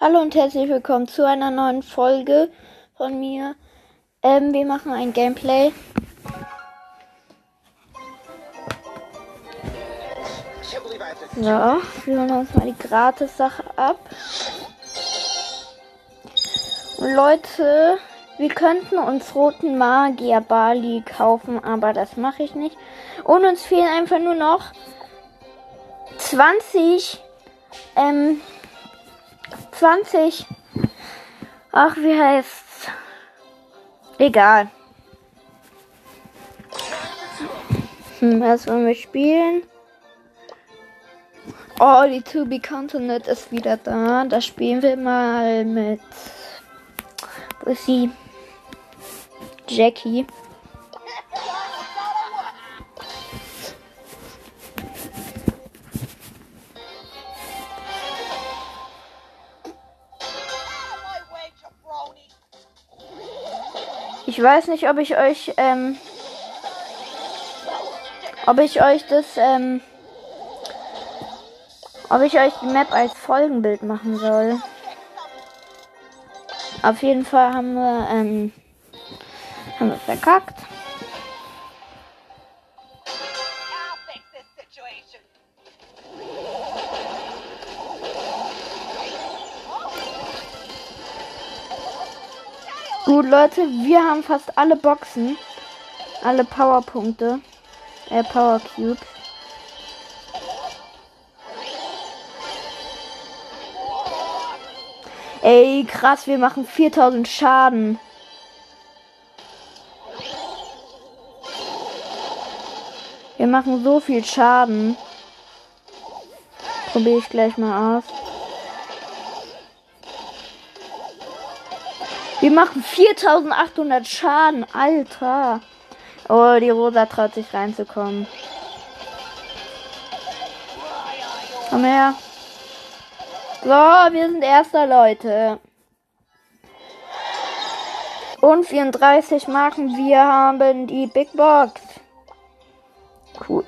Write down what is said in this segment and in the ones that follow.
Hallo und herzlich willkommen zu einer neuen Folge von mir. Ähm, wir machen ein Gameplay. So, wir holen uns mal die Gratis-Sache ab. Und Leute, wir könnten uns roten Magier Bali kaufen, aber das mache ich nicht. Und uns fehlen einfach nur noch 20 ähm, 20. Ach, wie heißt's? Egal. Hm, was wollen wir spielen? Oh, die To Be Continent ist wieder da. Da spielen wir mal mit. Wo ist sie? Jackie. Ich weiß nicht, ob ich euch, ähm, ob ich euch das, ähm, ob ich euch die Map als Folgenbild machen soll. Auf jeden Fall haben wir, ähm, haben wir verkackt. Leute, wir haben fast alle Boxen. Alle Powerpunkte. Äh, Power Cubes. Ey, krass, wir machen 4000 Schaden. Wir machen so viel Schaden. Probiere ich gleich mal aus. Wir machen 4800 Schaden, Alter. Oh, die Rosa traut sich reinzukommen. Komm her. So, wir sind erster, Leute. Und 34 Marken. Wir haben die Big Box. Cool.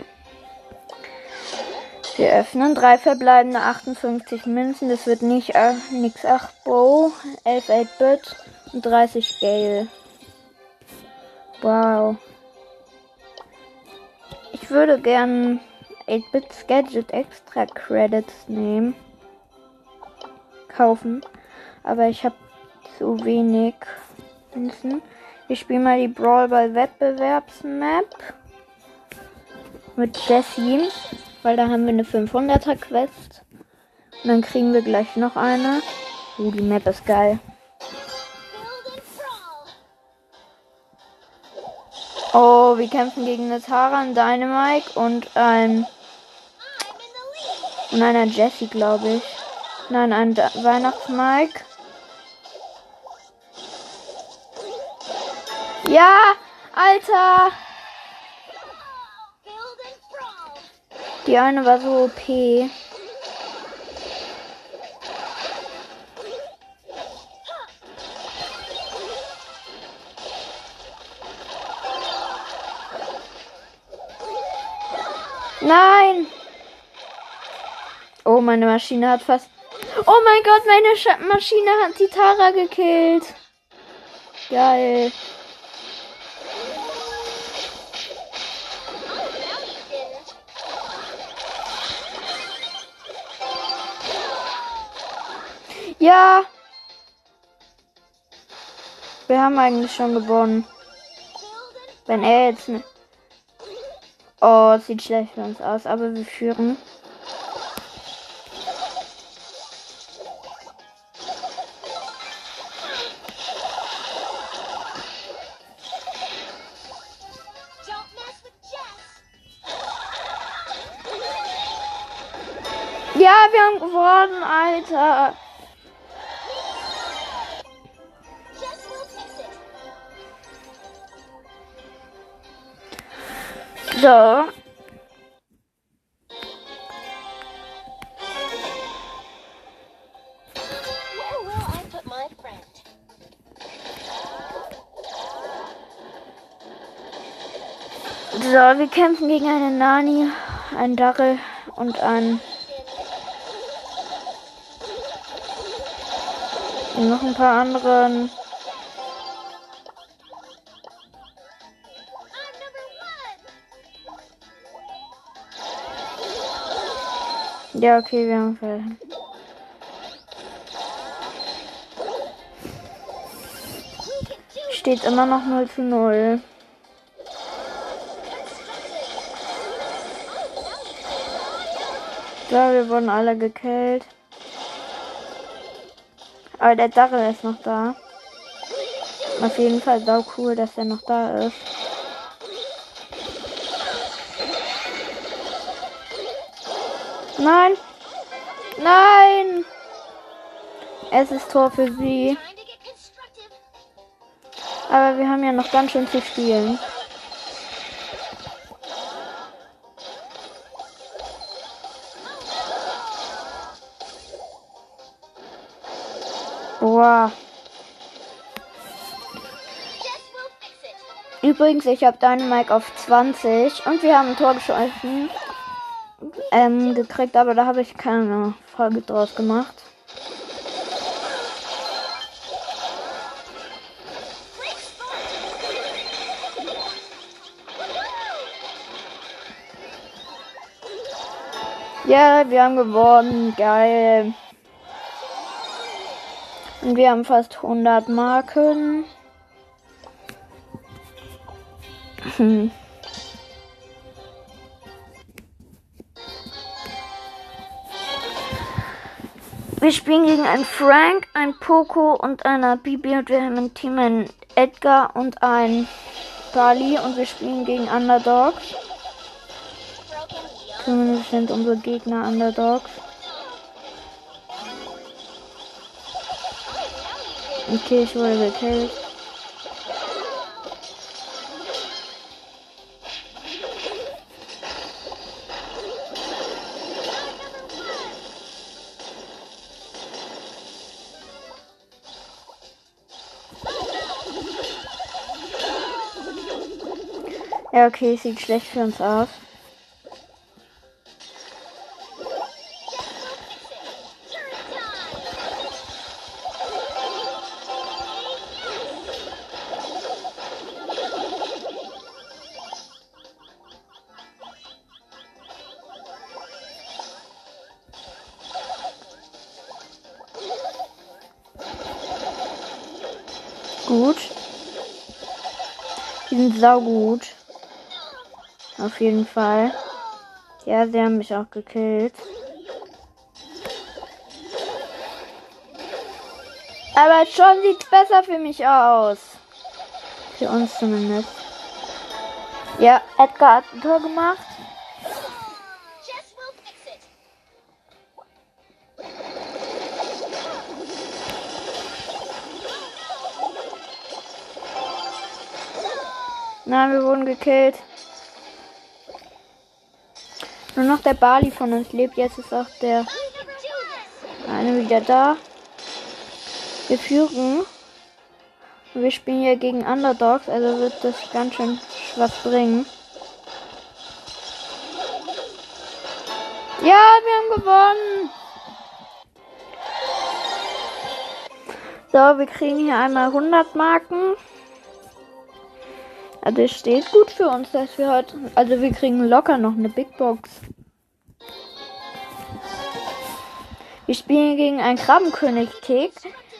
Wir öffnen drei verbleibende 58 Münzen. Das wird nicht äh, nix 8 Bo, 11 8-Bit und 30 Gale. Wow. Ich würde gern 8-Bit Gadget Extra Credits nehmen. Kaufen. Aber ich habe zu wenig Münzen. Ich spiele mal die Brawl Ball Wettbewerbsmap mit Jessie. Weil da haben wir eine 500er Quest. Und dann kriegen wir gleich noch eine. Uh, die Map ist geil. Oh, wir kämpfen gegen eine Tara, einen Dynamite und ein. Und einer Jessie, glaube ich. Nein, ein Weihnachtsmike. Ja, Alter! Die eine war so OP. Nein! Oh, meine Maschine hat fast. Oh mein Gott, meine Sch Maschine hat die Tara gekillt. Geil. Ja. Wir haben eigentlich schon gewonnen. Wenn er jetzt ne. Oh, sieht schlecht für uns aus, aber wir führen. Ja, wir haben gewonnen, Alter. So. So, wir kämpfen gegen eine Nani, einen Darrell und einen noch ein paar anderen. Ja, okay, wir haben Fall. Steht immer noch 0 zu 0. So, wir wurden alle gekillt. Aber der Darrell ist noch da. Auf jeden Fall sau cool, dass er noch da ist. Nein! Nein! Es ist Tor für sie. Aber wir haben ja noch ganz schön zu spielen. Boah. Übrigens, ich habe deinen Mike auf 20 und wir haben ein Tor geschossen ähm, gekriegt, aber da habe ich keine Folge draus gemacht. Ja, wir haben gewonnen. Geil. Und wir haben fast 100 Marken. Hm. Wir spielen gegen einen Frank, einen Poco und einer Bibi und wir haben im Team einen Edgar und einen Bali und wir spielen gegen Underdogs. Zumindest sind unsere Gegner Underdogs. Okay, ich wurde gekillt. Ja, okay, sieht schlecht für uns aus. Gut. Die sind saugut. Auf jeden Fall. Ja, sie haben mich auch gekillt. Aber schon sieht es besser für mich aus. Für uns zumindest. Ja, Edgar hat ein Tor gemacht. Nein, wir wurden gekillt. Nur noch der Bali von uns lebt. Jetzt ist auch der eine wieder da. Wir führen. Wir spielen hier gegen Underdogs, also wird das ganz schön was bringen. Ja, wir haben gewonnen. So, wir kriegen hier einmal 100 Marken. Also es steht gut für uns, dass wir heute. Also wir kriegen locker noch eine Big Box. Wir spielen gegen einen Krabbenkönig Tick,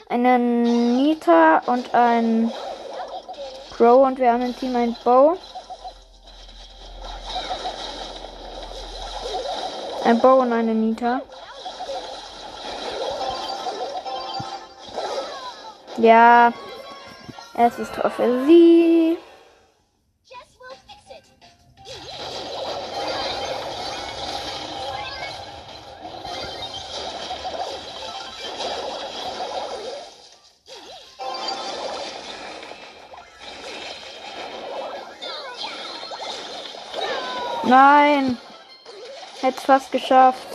einen Nita und ein Crow und wir haben im Team ein Bow. Ein Bow und eine Nita. Ja, es ist Tor sie. Nein. Hätte fast geschafft.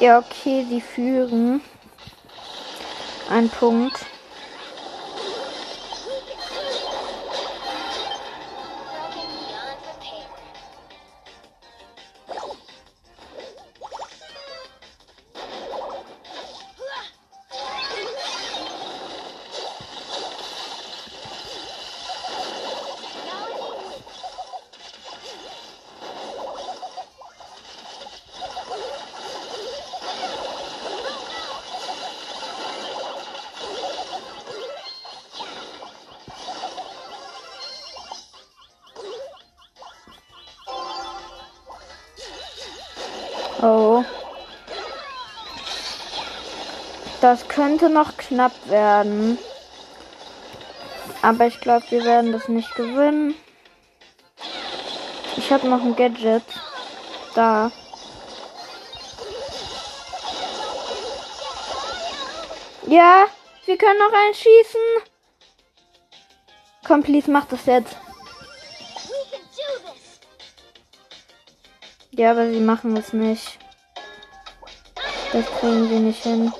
Ja, okay, sie führen. Ein Punkt. Das könnte noch knapp werden. Aber ich glaube, wir werden das nicht gewinnen. Ich habe noch ein Gadget. Da. Ja, wir können noch einschießen. Komm, please, mach das jetzt. Ja, aber sie machen es nicht. Das kriegen sie nicht hin.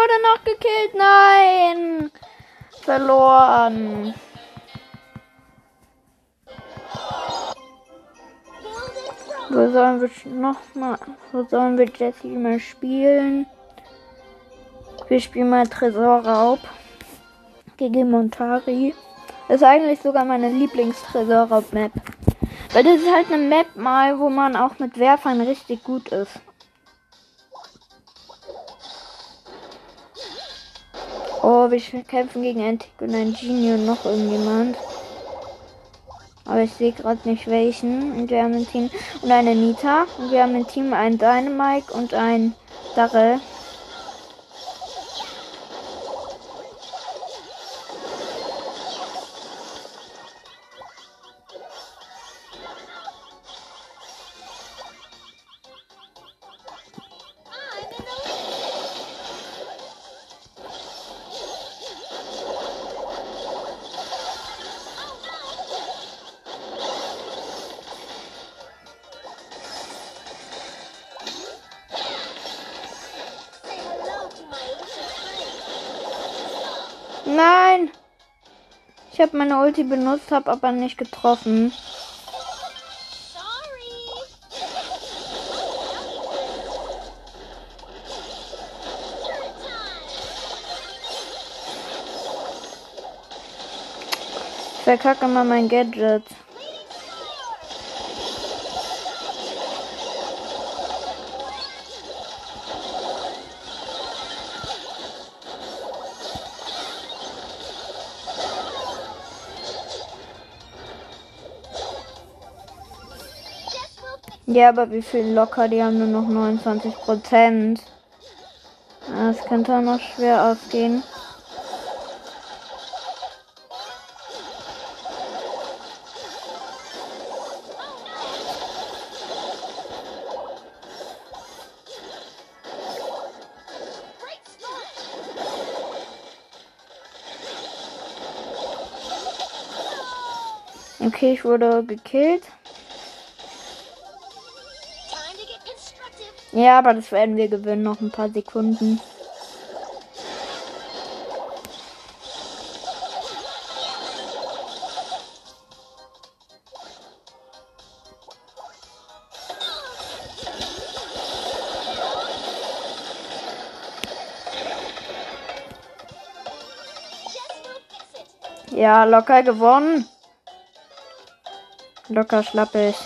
Wurde noch gekillt. Nein. Verloren. Wo sollen wir noch mal, wo sollen wir Jesse mal spielen? Wir spielen mal Tresorraub gegen Montari. Ist eigentlich sogar meine Lieblingstresor-Map. Weil das ist halt eine Map mal, wo man auch mit Werfern richtig gut ist. Oh, wir kämpfen gegen Antic und ein Genie und noch irgendjemand. Aber ich sehe gerade nicht welchen. Und wir haben ein Team und eine Nita. Und wir haben ein Team einen Dynamike und ein Darrell. Ulti benutzt, habe aber nicht getroffen. Ich verkacke mal mein Gadget. Ja, aber wie viel locker? Die haben nur noch 29 Prozent. Das könnte auch noch schwer ausgehen. Okay, ich wurde gekillt. Ja, aber das werden wir gewinnen. Noch ein paar Sekunden. Ja, locker gewonnen. Locker schlappig.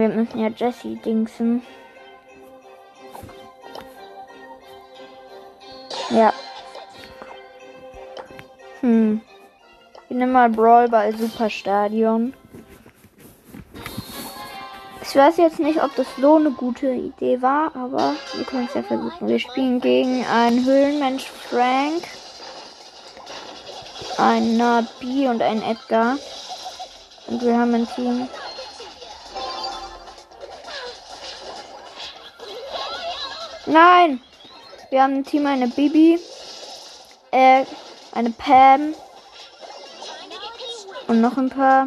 Wir müssen ja Jesse dingsen. Ja. Hm. Ich nehme mal Brawl bei Superstadion. Ich weiß jetzt nicht, ob das so eine gute Idee war, aber wir können es ja versuchen. Wir spielen gegen einen Höhlenmensch Frank, einen Nabi und einen Edgar. Und wir haben ein Team. Nein! Wir haben ein Team eine Bibi, äh, eine Pam und noch ein paar.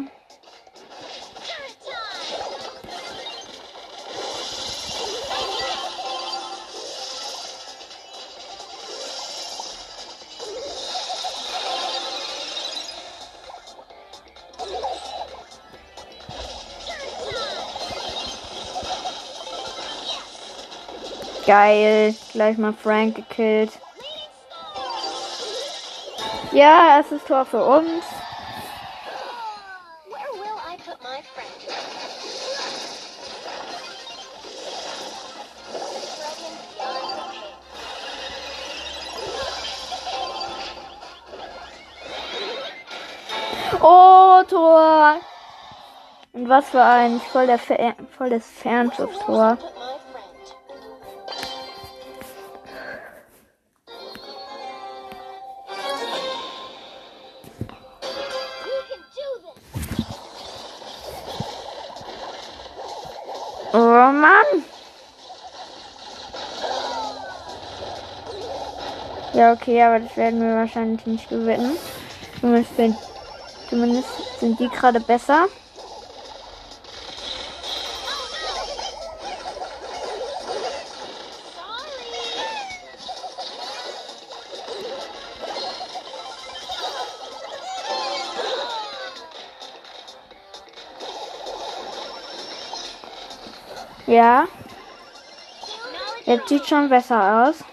Geil. Gleich mal Frank gekillt. Ja, es ist Tor für uns. Oh, Tor! Und was für ein voll, der Fer voll das Fernschusstor. Ja, okay, aber das werden wir wahrscheinlich nicht gewinnen. Zumindest, sind, zumindest sind die gerade besser. Ja. Jetzt sieht schon besser aus.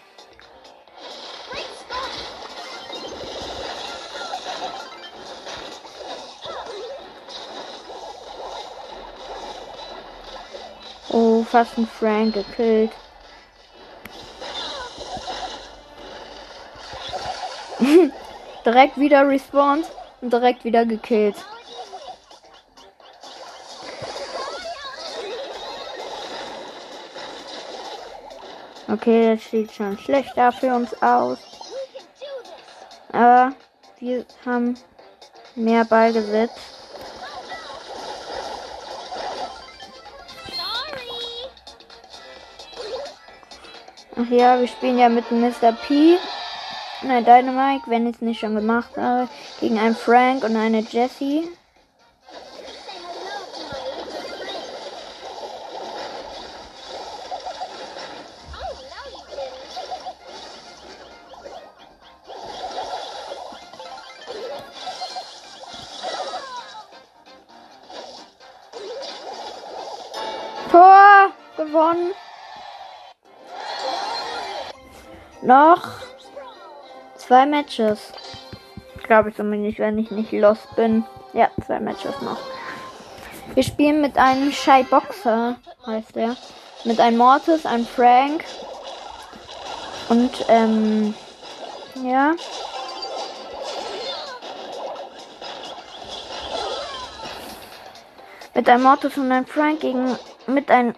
Fast ein Frank gekillt. direkt wieder respawned und direkt wieder gekillt. Okay, das sieht schon schlechter für uns aus. Aber wir haben mehr Ballbesitz. Ach ja, wir spielen ja mit Mr. P. Nein, Dynamite, wenn ich es nicht schon gemacht habe, gegen einen Frank und eine Jessie. Tor gewonnen. Noch zwei Matches. Glaube ich zumindest, wenn ich nicht lost bin. Ja, zwei Matches noch. Wir spielen mit einem Shy Boxer, heißt er. Mit einem Mortis, einem Frank. Und, ähm, ja. Mit einem Mortis und einem Frank gegen mit einem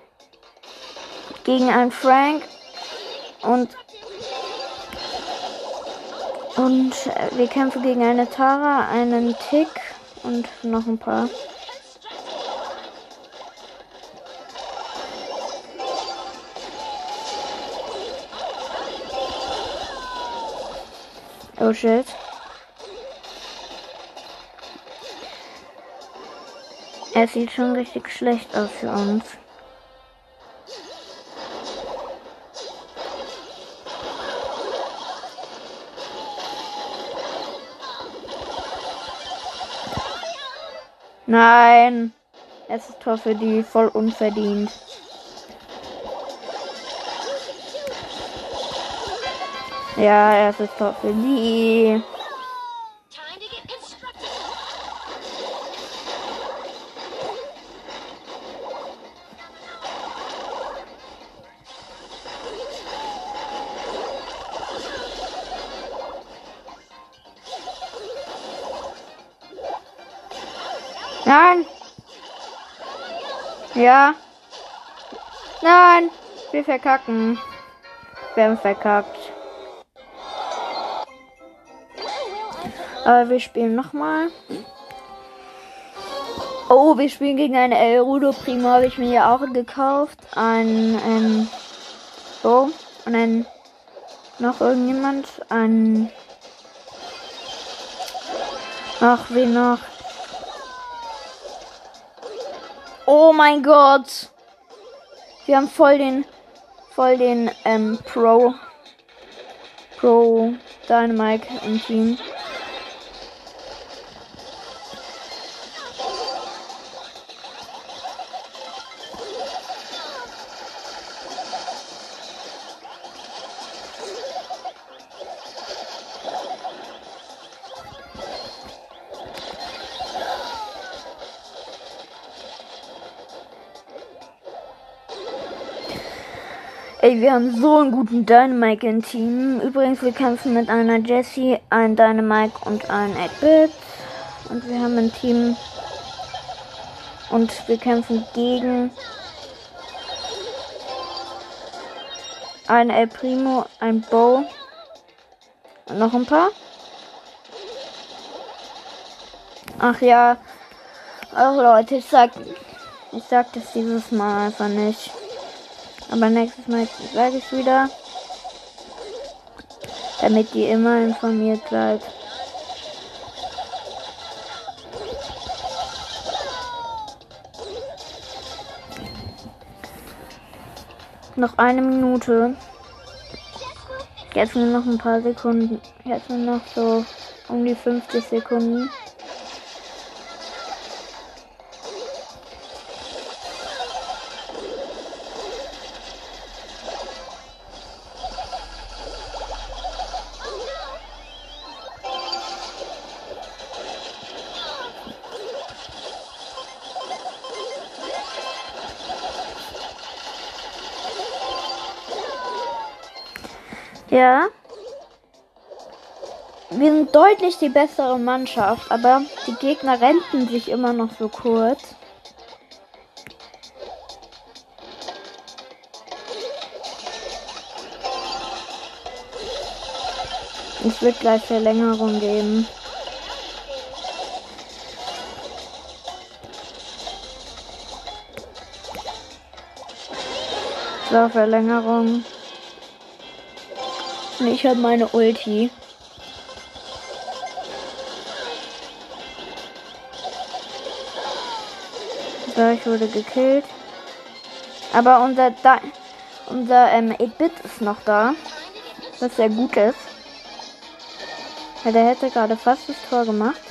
gegen einen Frank und und wir kämpfen gegen eine Tara, einen Tick und noch ein paar. Oh shit. Es sieht schon richtig schlecht aus für uns. Nein. Es ist Tor für die voll unverdient. Ja, es ist Tor für die. Nein. Ja. Nein. Wir verkacken. Wir haben verkackt. Aber wir spielen nochmal. Oh, wir spielen gegen eine El Rudo Primo, habe ich mir ja auch gekauft. Ein, ähm, so, und dann noch irgendjemand, ein, ach, wie noch? Oh mein Gott! Wir haben voll den, voll den, ähm, Pro, Pro Dynamite im Team. Ey, wir haben so einen guten Dynamite im Team. Übrigens, wir kämpfen mit einer Jessie, einem Dynamite und einem 8-Bit. Und wir haben ein Team. Und wir kämpfen gegen ein El Primo, ein Bow und noch ein paar. Ach ja. Ach Leute, ich sag, ich sag das dieses Mal einfach nicht. Aber nächstes Mal sage ich wieder. Damit ihr immer informiert seid. Noch eine Minute. Jetzt nur noch ein paar Sekunden. Jetzt nur noch so um die 50 Sekunden. Ja. Wir sind deutlich die bessere Mannschaft, aber die Gegner renten sich immer noch so kurz. Es wird gleich Verlängerung geben. So, Verlängerung. Und ich habe meine Ulti. So, ich wurde gekillt. Aber unser da unser ähm, 8-Bit ist noch da. Was sehr gut ist. Ja, der hätte gerade fast das Tor gemacht.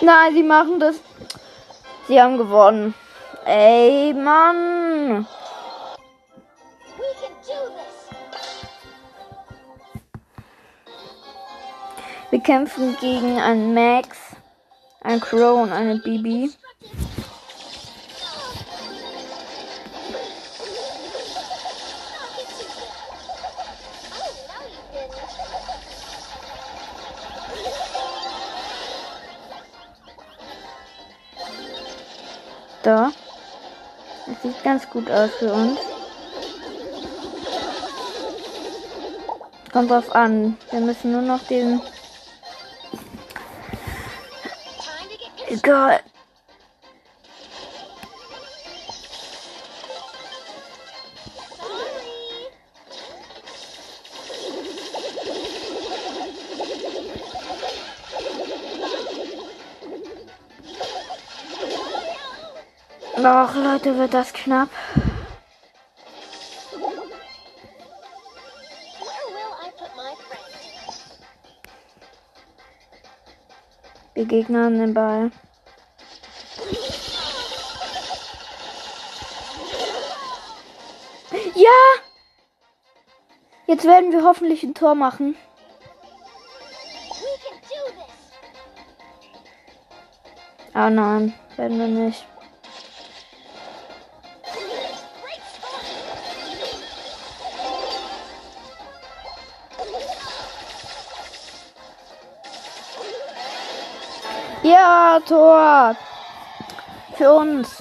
Nein, sie machen das. Sie haben gewonnen. Ey, Mann. Wir kämpfen gegen einen Max, einen Crow und eine Bibi. Da. Sieht ganz gut aus für uns. Kommt drauf an. Wir müssen nur noch den. Egal. Doch, Leute, wird das knapp. Wir Gegner an den Ball. Ja! Jetzt werden wir hoffentlich ein Tor machen. Oh nein, werden wir nicht. Ja, Tor. Für uns.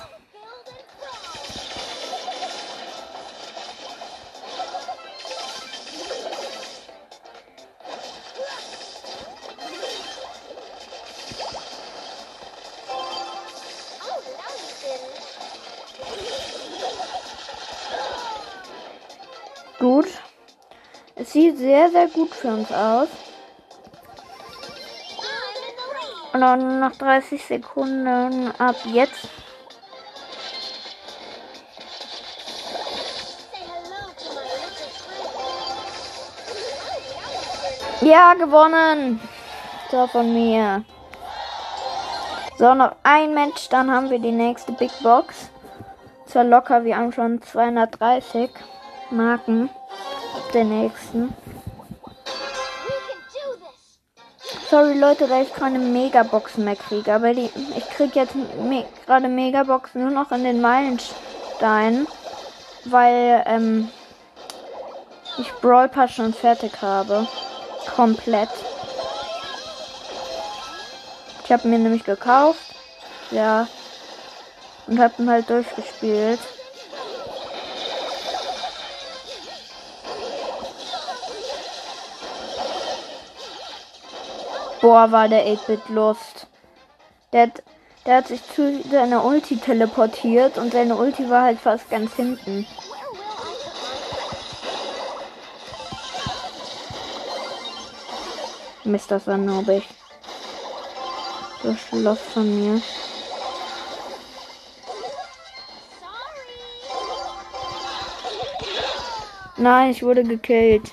Gut. Es sieht sehr, sehr gut für uns aus. Und nur noch 30 Sekunden ab jetzt. Ja, gewonnen. So von mir. So, noch ein Match, dann haben wir die nächste Big Box. Zwar locker, wir haben schon 230 Marken auf der nächsten. Sorry Leute, da ich keine Megaboxen mehr kriege, aber die, ich kriege jetzt me gerade Megaboxen nur noch in den Meilensteinen, weil ähm, ich Brawl Pass schon fertig habe. Komplett. Ich habe mir nämlich gekauft. Ja. Und habe ihn halt durchgespielt. Boah, war der 8-Bit Lust. Der, der hat sich zu seiner Ulti teleportiert und seine Ulti war halt fast ganz hinten. Mist, das war nobig. Das Schloss von mir. Nein, ich wurde gekillt.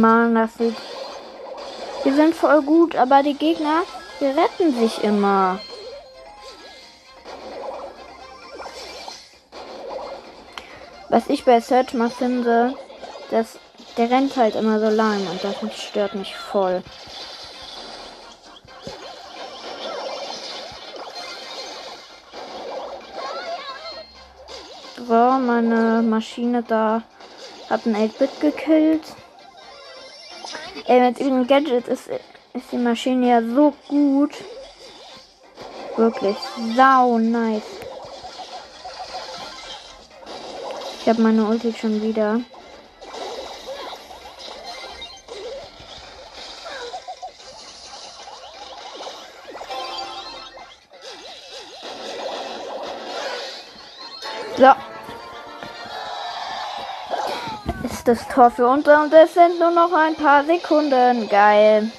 Mann, das sieht. Wir sind voll gut, aber die Gegner, die retten sich immer. Was ich bei Search mal finde, dass der rennt halt immer so lang und das stört mich voll. So, meine Maschine da hat ein 8-Bit gekillt. Ey, mit diesem Gadget ist, ist die Maschine ja so gut. Wirklich sau nice. Ich habe meine Ulti schon wieder. So. Das Tor für uns und es sind nur noch ein paar Sekunden. Geil.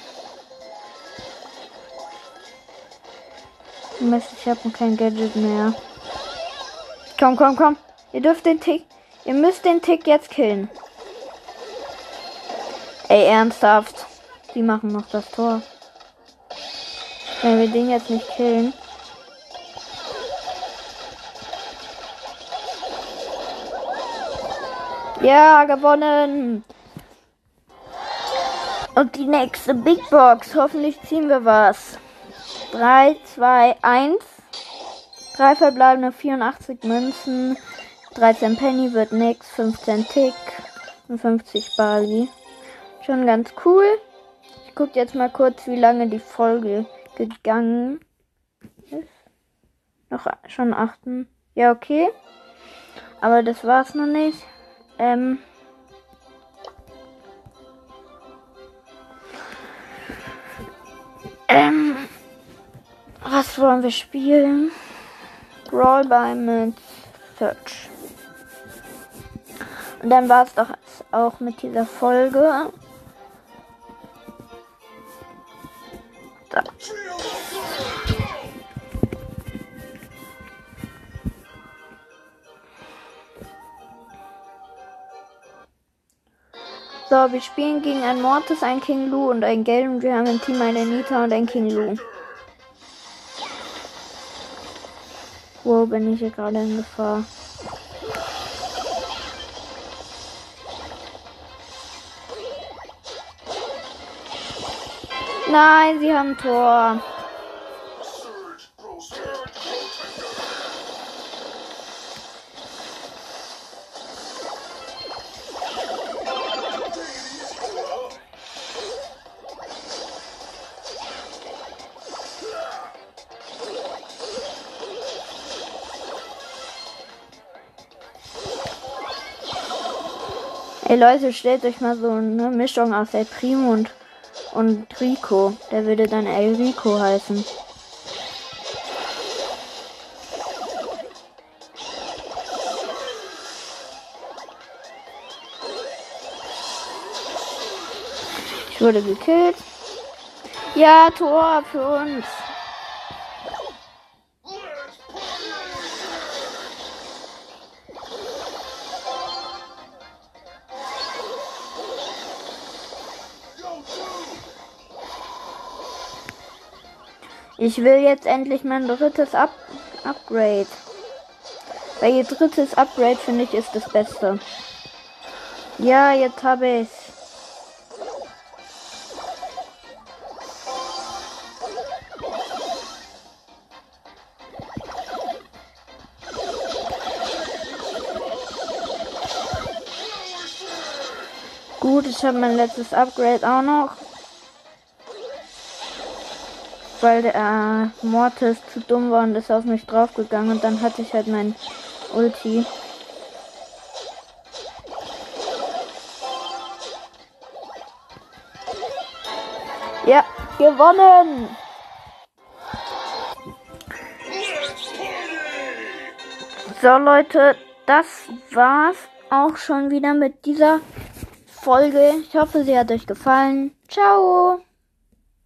Mist, ich habe kein Gadget mehr. Komm, komm, komm. Ihr dürft den Tick. Ihr müsst den Tick jetzt killen. Ey, ernsthaft. Die machen noch das Tor. Wenn wir den jetzt nicht killen. Ja, gewonnen. Und die nächste Big Box. Hoffentlich ziehen wir was. 3, 2, 1. Drei verbleibende 84 Münzen. 13 Penny wird nix. 15 Tick. Und 50 Bali. Schon ganz cool. Ich gucke jetzt mal kurz, wie lange die Folge gegangen ist. Noch schon achten. Ja, okay. Aber das war's noch nicht. Ähm. Ähm. Was wollen wir spielen? Brawl by mit Search. Und dann war es doch auch mit dieser Folge. So, wir spielen gegen ein Mortis, ein King Lu und ein Gale und wir haben im Team eine Nita und ein King Lu. Wo bin ich hier gerade in Gefahr? Nein, sie haben Tor. Hey Leute, stellt euch mal so eine Mischung aus El Primo und, und Rico. Der würde dann El Rico heißen. Ich wurde gekillt. Ja, Tor für uns. Ich will jetzt endlich mein drittes Up Upgrade. Weil ihr drittes Upgrade finde ich ist das Beste. Ja, jetzt habe ich Gut, ich habe mein letztes Upgrade auch noch. Weil der äh, Mortis zu dumm war und ist auf mich draufgegangen und dann hatte ich halt mein Ulti. Ja, gewonnen! So Leute, das war's auch schon wieder mit dieser Folge. Ich hoffe, sie hat euch gefallen. Ciao!